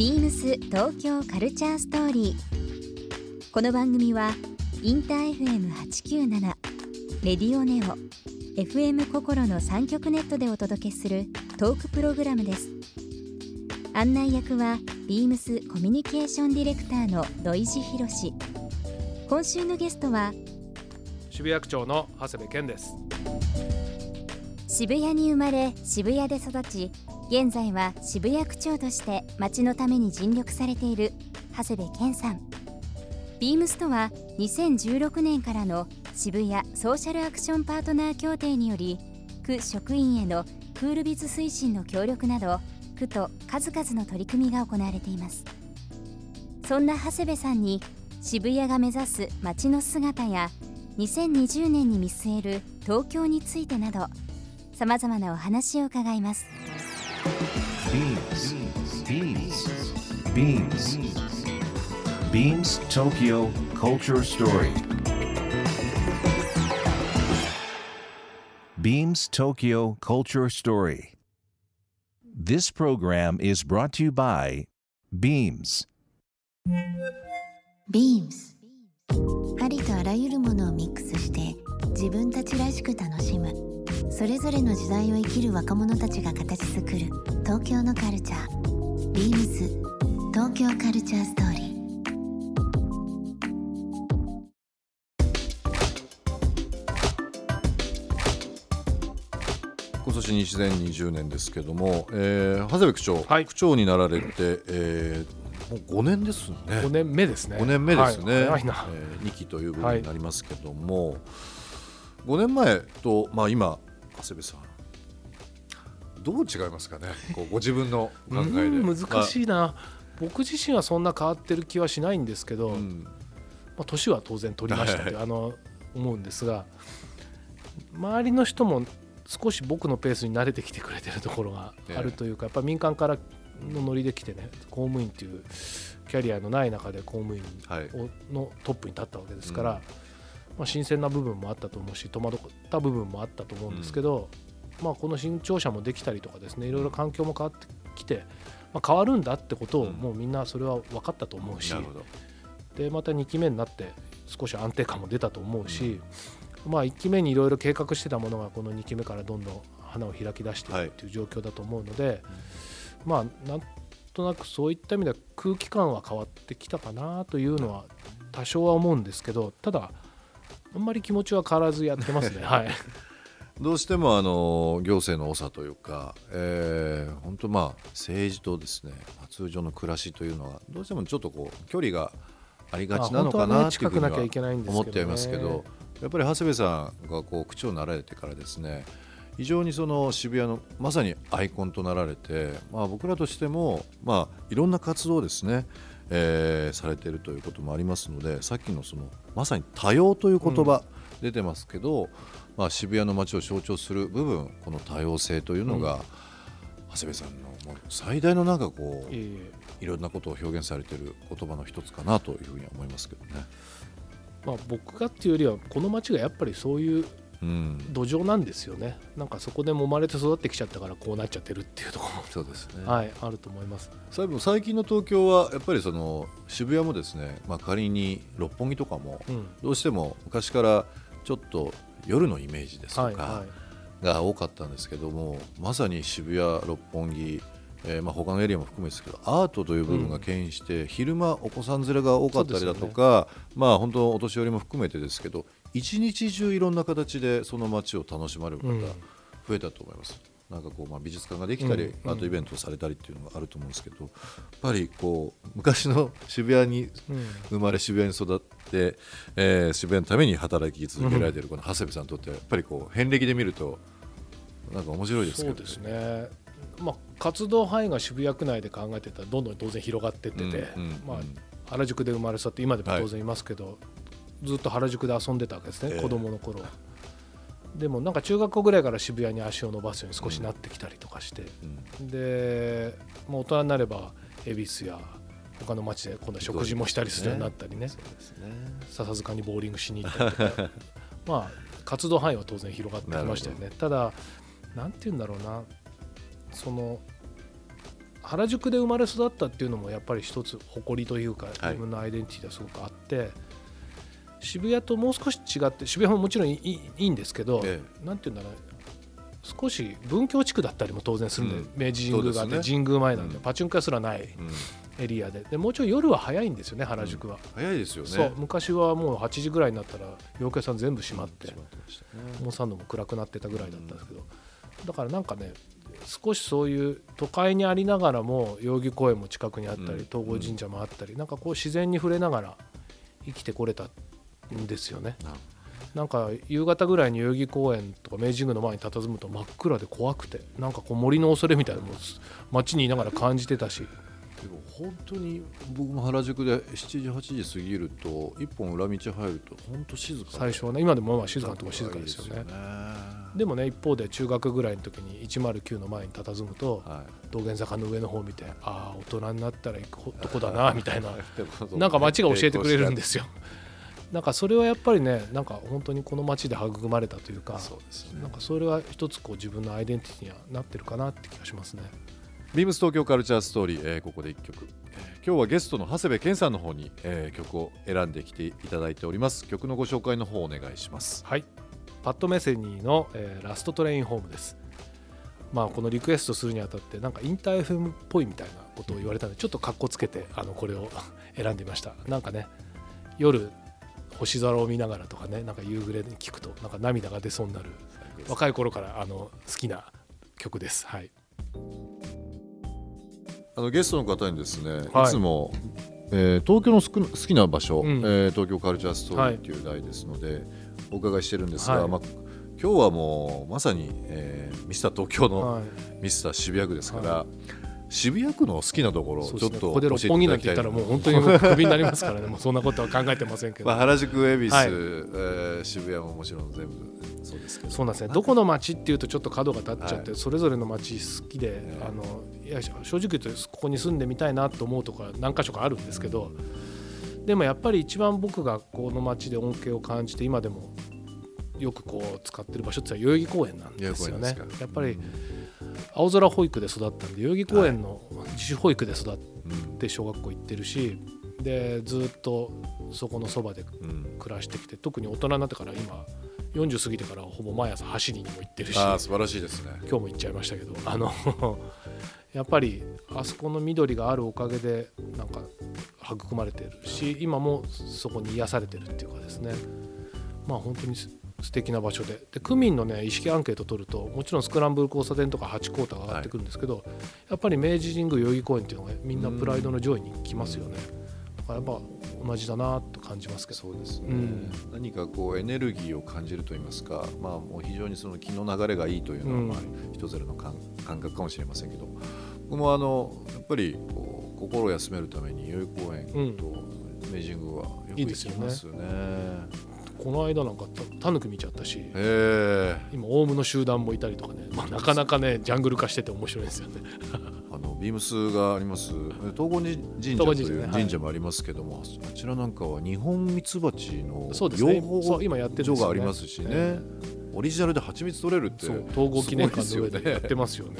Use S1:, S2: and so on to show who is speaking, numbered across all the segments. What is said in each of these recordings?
S1: ビームス東京カルチャーストーリー。この番組はインター FM897 レディオネオ FM 心の3極ネットでお届けするトークプログラムです。案内役はビームスコミュニケーションディレクターの土井博。志今週のゲストは
S2: 渋谷区長の長谷部健です。
S1: 渋谷に生まれ渋谷で育ち現在は渋谷区長として街のために尽力されている長谷部健さん。ビームスとは2016年からの渋谷ソーシャルアクションパートナー協定により区職員へのクールビズ推進の協力など区と数々の取り組みが行われています。そんな長谷部さんに渋谷が目指す街の姿や2020年に見据える東京についてなどさまざまなお話を伺います。
S3: Beams. Beams. Beams Tokyo Culture Story. Beams Tokyo Culture Story. This program is brought to you by Beams.
S4: Beams ありとあらゆるものをミックスして 自分たちらしく楽しむ。それぞれの時代を生きる若者たちが形作る。東京のカルチャー。Beams 東京カルチャーストーリー。
S5: 今年2020年ですけども、えー、長谷部区長、
S2: はい。
S5: 区長になられて、えーもう5年ですね。
S2: 5年目ですね。
S5: 5年目ですね、
S2: はい。
S5: え2期という部分になりますけども、5年前と、まあ、今長谷部さん。どう違いますかね？こうご自分の考えで。
S2: うん難し
S5: い、
S2: いな、僕自身はそんな変わってる気はしないんですけど、
S5: まあうん。
S2: まあ、年は当然取りましたって、あの思うんですが周りの人も少し僕のペースに慣れてきてくれてるところがあるというか、やっぱ民間からのノリで来てね公務員っていうキャリアのない中で公務員
S5: はい。
S2: をのトップに立ったわけですから、まあ、新鮮な部分もあったと思うし戸惑った部分もあったと思うんですけど、まあ、この新庁舎もできたりとかですねいろいろ環境も変わってきて、まあ、変わるんだってことを
S5: うん。
S2: もうみんなそれは分かったと思うし、
S5: なるほど。
S2: でまた2期目になって少し安定感も出たと思うし、まあ、1期目にいろいろ計画してたものがこの2期目からどんどん花を開き出しているっていう状況だと思うので、まあなんとなくそういった意味では空気感は変わってきたかなというのは多少は思うんですけどただあんまり気持ちは変わらずやってますね。はい
S5: どうしてもあの行政の長というか、えー、本当まあ政治とですねまあ通常の暮らしというのはどうしてもちょっとこう距離がありがちなのかなっていうふうには思ってはいますけどやっぱり長谷部さんがこう区長になられてからですね非常にその渋谷のまさにアイコンとなられて、まあ、僕らとしても、まあ、いろんな活動をですね、えーされているということもありますのでさっきのそのまさに多様という言葉出てますけど、まあ、渋谷の街を象徴する部分この多様性というのが、長谷部さんのもう最大のなんかこう
S2: い
S5: ろんなことを表現されている言葉の一つかなというふうには思いますけどね。
S2: まあ、僕がっていうよりはこの町がやっぱりそういう
S5: うん、
S2: 土壌なんですよね。なんかそこで揉まれて育ってきちゃったからこうなっちゃってるっていうとこ
S5: そうですね、
S2: ろも、はい、あると思います。
S5: 最近の東京はやっぱりその渋谷もですね、まあ、仮に六本木とかも
S2: うん。
S5: どうしても昔からちょっと夜のイメージですとか
S2: はいは
S5: が多かったんですけども、まさに渋谷六本木、えーまあ、他のエリアも含めですけどアートという部分が牽引して、昼間お子さん連れが多かったりだとか、まあ本当お年寄りも含めてですけど一日中いろんな形でその街を楽しまれる方、
S2: うん。
S5: 増えたと思います。なんかこうまあ美術館ができたり、
S2: うん。
S5: アートイベントをされたりっていうのがあると思うんですけど、やっぱりこう昔の渋谷に
S2: うん。
S5: 生まれ渋谷に育って、えー渋谷のために働き続けられているこの長谷部さんにとってはやっぱりこう遍歴で見るとなんか面白いですけど
S2: そうですね、まあ、活動範囲が渋谷区内で考えてたらどんどん当然広がってってて、
S5: うんうん
S2: まあ
S5: うん、
S2: 原宿で生まれ育って今でも当然いますけど、ずっと原宿で遊んでたわけですね、
S5: ええ。
S2: 子供の頃でもなんか中学校ぐらいから渋谷に足を伸ばすように少しなってきたりとかして、
S5: うん。
S2: でもう大人になれば恵比寿や他の町で今度は食事もしたりするようになったりね。
S5: そうですね。
S2: 笹塚にボーリングしに行ったりとか。まあ活動範囲は当然広がってきましたよね。ただなんて言うんだろうな。その原宿で生まれ育ったっていうのもやっぱり一つ誇りというか
S5: はい。
S2: 自分のアイデンティティがすごくあって、渋谷ともう少し違って渋谷ももちろんいいいいんですけど、
S5: え
S2: なんていうんだろう。少し文京地区だったりも当然するんで、
S5: うん。
S2: 明治神宮があって、
S5: ね。
S2: 神宮前なんで、
S5: うん。
S2: パチンコ屋すらない
S5: うん。
S2: エリアで。でもうちょい夜は早いんですよね原宿は、
S5: 早いですよね。
S2: そう昔はもう8時ぐらいになったら洋服屋さん全部閉まって、
S5: 閉まってましたね。
S2: モーサンドも暗くなってたぐらいだったんですけど、だからなんかね少しそういう都会にありながらも代々木公園も近くにあったり、
S5: うん。
S2: 東郷神社もあったり、なんかこう自然に触れながら生きてこれたんですよね。
S5: な
S2: んか夕方ぐらいに代々木公園とか明治神宮の前に佇むと真っ暗で怖くてなんかこう森の恐れみたいなのも街にいながら感じてたし。
S5: でも本当に僕も原宿で7時8時過ぎると一本裏道入ると本当静かで
S2: 最初はね今でもまあ静かなとこ静かですよね。
S5: ね。
S2: でもね一方で中学ぐらいの時に109の前に佇むと
S5: はい。
S2: 道玄坂の上の方を見てああ大人になったら行くとこだなみたいな。なんか街が教えてくれるんですよなんかそれはやっぱりねなんか本当にこの街で育まれたというか
S5: そうですね。
S2: なんかそれは一つこう自分のアイデンティティにはなってるかなって気がしますね。
S5: ビームス東京カルチャーストーリー、えーここで1曲、えー今日はゲストの長谷部健さんの方に、えー曲を選んできていただいております。曲のご紹介の方お願いします。
S2: はい。パッド・メセニーの、えーラストトレインホーム」です。まあこのリクエストするにあたってなんかインター FM っぽいみたいなことを言われたのでちょっとかっこつけてあのこれを 選んでみました。なんかね夜星空を見ながらとかねなんか夕暮れに聞くとなんか涙が出そうになる若い頃からあの好きな曲です。はい。
S5: あのゲストの方にですね、
S2: はい。
S5: い、つも、えー東京の好きな場所、
S2: うん。
S5: えー東京カルチャーストーリーという題ですので、お伺いしてるんですが、
S2: はい。
S5: まあ、今日はもうまさに、えーミスター東京の
S2: はい。
S5: ミスター渋谷区ですから、渋谷区の好きなところちょっと
S2: ここで六本木なんて言ったらもう本当にクビになりますからね。もうそんなことは考えてませんけど、
S5: まあ、原宿恵比寿、
S2: はい。
S5: えー渋谷ももちろん全部そうですけど。
S2: そうなんですね。どこの町っていうとちょっと角が立っちゃって、
S5: は
S2: それぞれの町好きで、
S5: ええ
S2: あのいや正直言うとここに住んでみたいなと思うところは何か所かあるんですけどでもやっぱり一番僕がこの町で恩恵を感じて今でもよくこう使ってる場所って代々木公園なんですよね。やっぱり青空保育で育ったんで代々木公園の自主保育で育っ
S5: うん。
S2: て小学校行ってるしでずっとそこのそばで
S5: うん。
S2: 暮らしてきて特に大人になってから今40過ぎてからほぼ毎朝走りにも行ってるし
S5: ああ素晴らしいですね。
S2: 今日も行っちゃいましたけどあの やっぱりあそこの緑があるおかげでなんか育まれてるし今もそこに癒されてるっていうかですね。まあ本当にす素敵な場所で。で区民のね意識アンケート取るともちろんスクランブル交差点とか八甲田が上がってくるんですけど、やっぱり明治神宮代々木公園っていうのがみんなプライドの上位に来ますよね。だからやっぱ同じだなと感じますけど。
S5: そうですね、
S2: うん。
S5: 何かこうエネルギーを感じると言いますか、まあ、もう非常にその気の流れがいいというのは、
S2: うん。
S5: まあ、人ぞれの感感覚かもしれませんけど僕もあのやっぱりこう心を休めるために代々木公園と明治神宮はよく行
S2: いいですよね。
S5: きますよね。
S2: この間なんかたタヌキ見ちゃったし今オウムの集団もいたりとかね、まあ、なかなかねジャングル化してて面白いですよね。
S5: あのビームスがあります。東郷神社という
S2: ね。はい。
S5: 神社もありますけども、あちらなんかは日本ミツバチの養蜂所がありますしね、
S2: え
S5: オリジナルで蜂蜜取れるって
S2: 統合記念館の上
S5: で
S2: やってますよね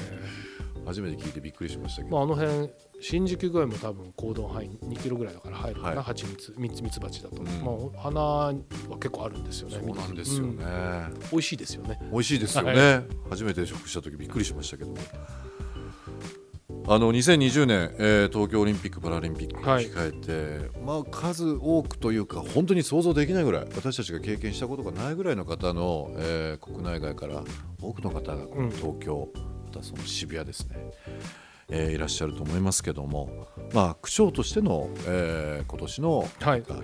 S5: 初めて聞いてびっくりしましたけど、
S2: まあ、あの辺新宿御苑も多分行動範囲2キロぐらいだから入るかな、
S5: はい。
S2: 蜂蜜蜜蜜蜂だと、
S5: うん。
S2: まあ、花は結構あるんですよね
S5: そうなんですよね、
S2: うん。美味しいですよね。
S5: 美味しいですよね、
S2: は
S5: 初めて食した時びっくりしましたけどあの2020年、えー東京オリンピック・パラリンピックを
S2: はい。
S5: 控えて、まあ、数多くというか本当に想像できないぐらい私たちが経験したことがないぐらいの方の、えー国内外から多くの方がこの東京、またその渋谷ですね、えーいらっしゃると思いますけども、まあ、区長としての、えー今年の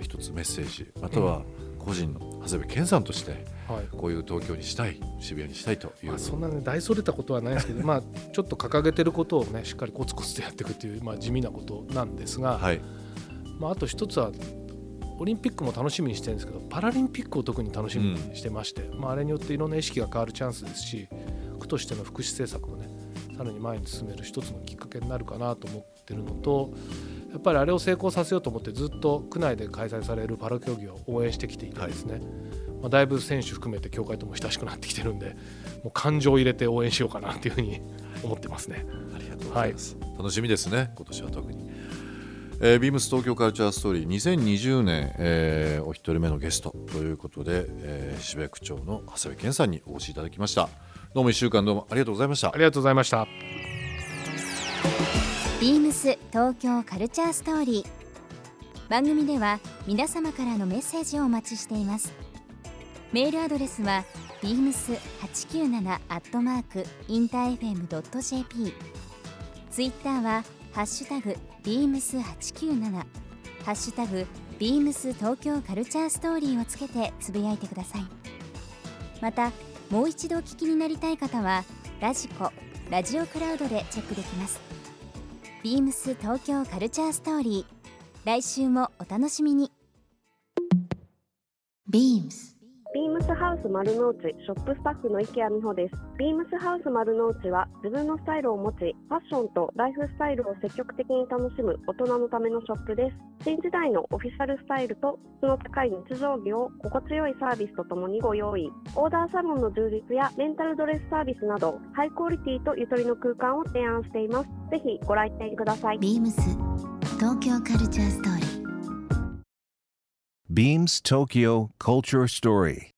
S5: 一つメッセージまたは個人の長谷部健さんとして
S2: はい。
S5: こういう東京にしたい渋谷にしたいという、
S2: まあ、そんなね大それたことはないですけど、まあ、ちょっと掲げてることをねしっかりコツコツとやっていくっていう、まあ、地味なことなんですが、
S5: はい。
S2: まあ、あと一つはオリンピックも楽しみにしてるんですけどパラリンピックを特に楽しみにしてまして、まあ、あれによっていろんな意識が変わるチャンスですし区としての福祉政策をねさらに前に進める一つのきっかけになるかなと思ってるのとやっぱりあれを成功させようと思ってずっと区内で開催されるパラ競技を応援してきていてですね、まあ、だいぶ選手含めて協会とも親しくなってきてるんでもう感情を入れて応援しようかなというふうに思ってますね。
S5: ありがとうございます、楽しみですね今年は特に。えー、ビームス東京カルチャーストーリー2020年、えー、お一人目のゲストということで、えー、渋谷区長の長谷部健さんにお越しいただきましたどうも1週間どうもありがとうございました。
S2: ありがとうございました。
S1: ビームス東京カルチャーストーリー。番組では皆様からのメッセージをお待ちしています。メールアドレスは beams897 アットマークインター FM.jp ツイッターはハッシュタグ beams897 ハッシュタグ beams 東京カルチャーストーリーをつけてつぶやいてください。またもう一度お聞きになりたい方はラジコラジオクラウドでチェックできます。ビームス東京カルチャーストーリー。来週もお楽しみに。
S4: ビームス。
S6: ームスハウス丸の内ショップスタッフの池谷美穂です。ビームスハウス丸の内は自分のスタイルを持ち、ファッションとライフスタイルを積極的に楽しむ大人のためのショップです。新時代のオフィシャルスタイルと質の高い日常着を心地よいサービスとともにご用意。オーダーサロンの充実やレンタルドレスサービスなど、ハイクオリティとゆとりの空間を提案しています。ぜひご来店ください。
S4: ビームス東京カルチャーストーリー
S3: Beams Tokyo Culture Story.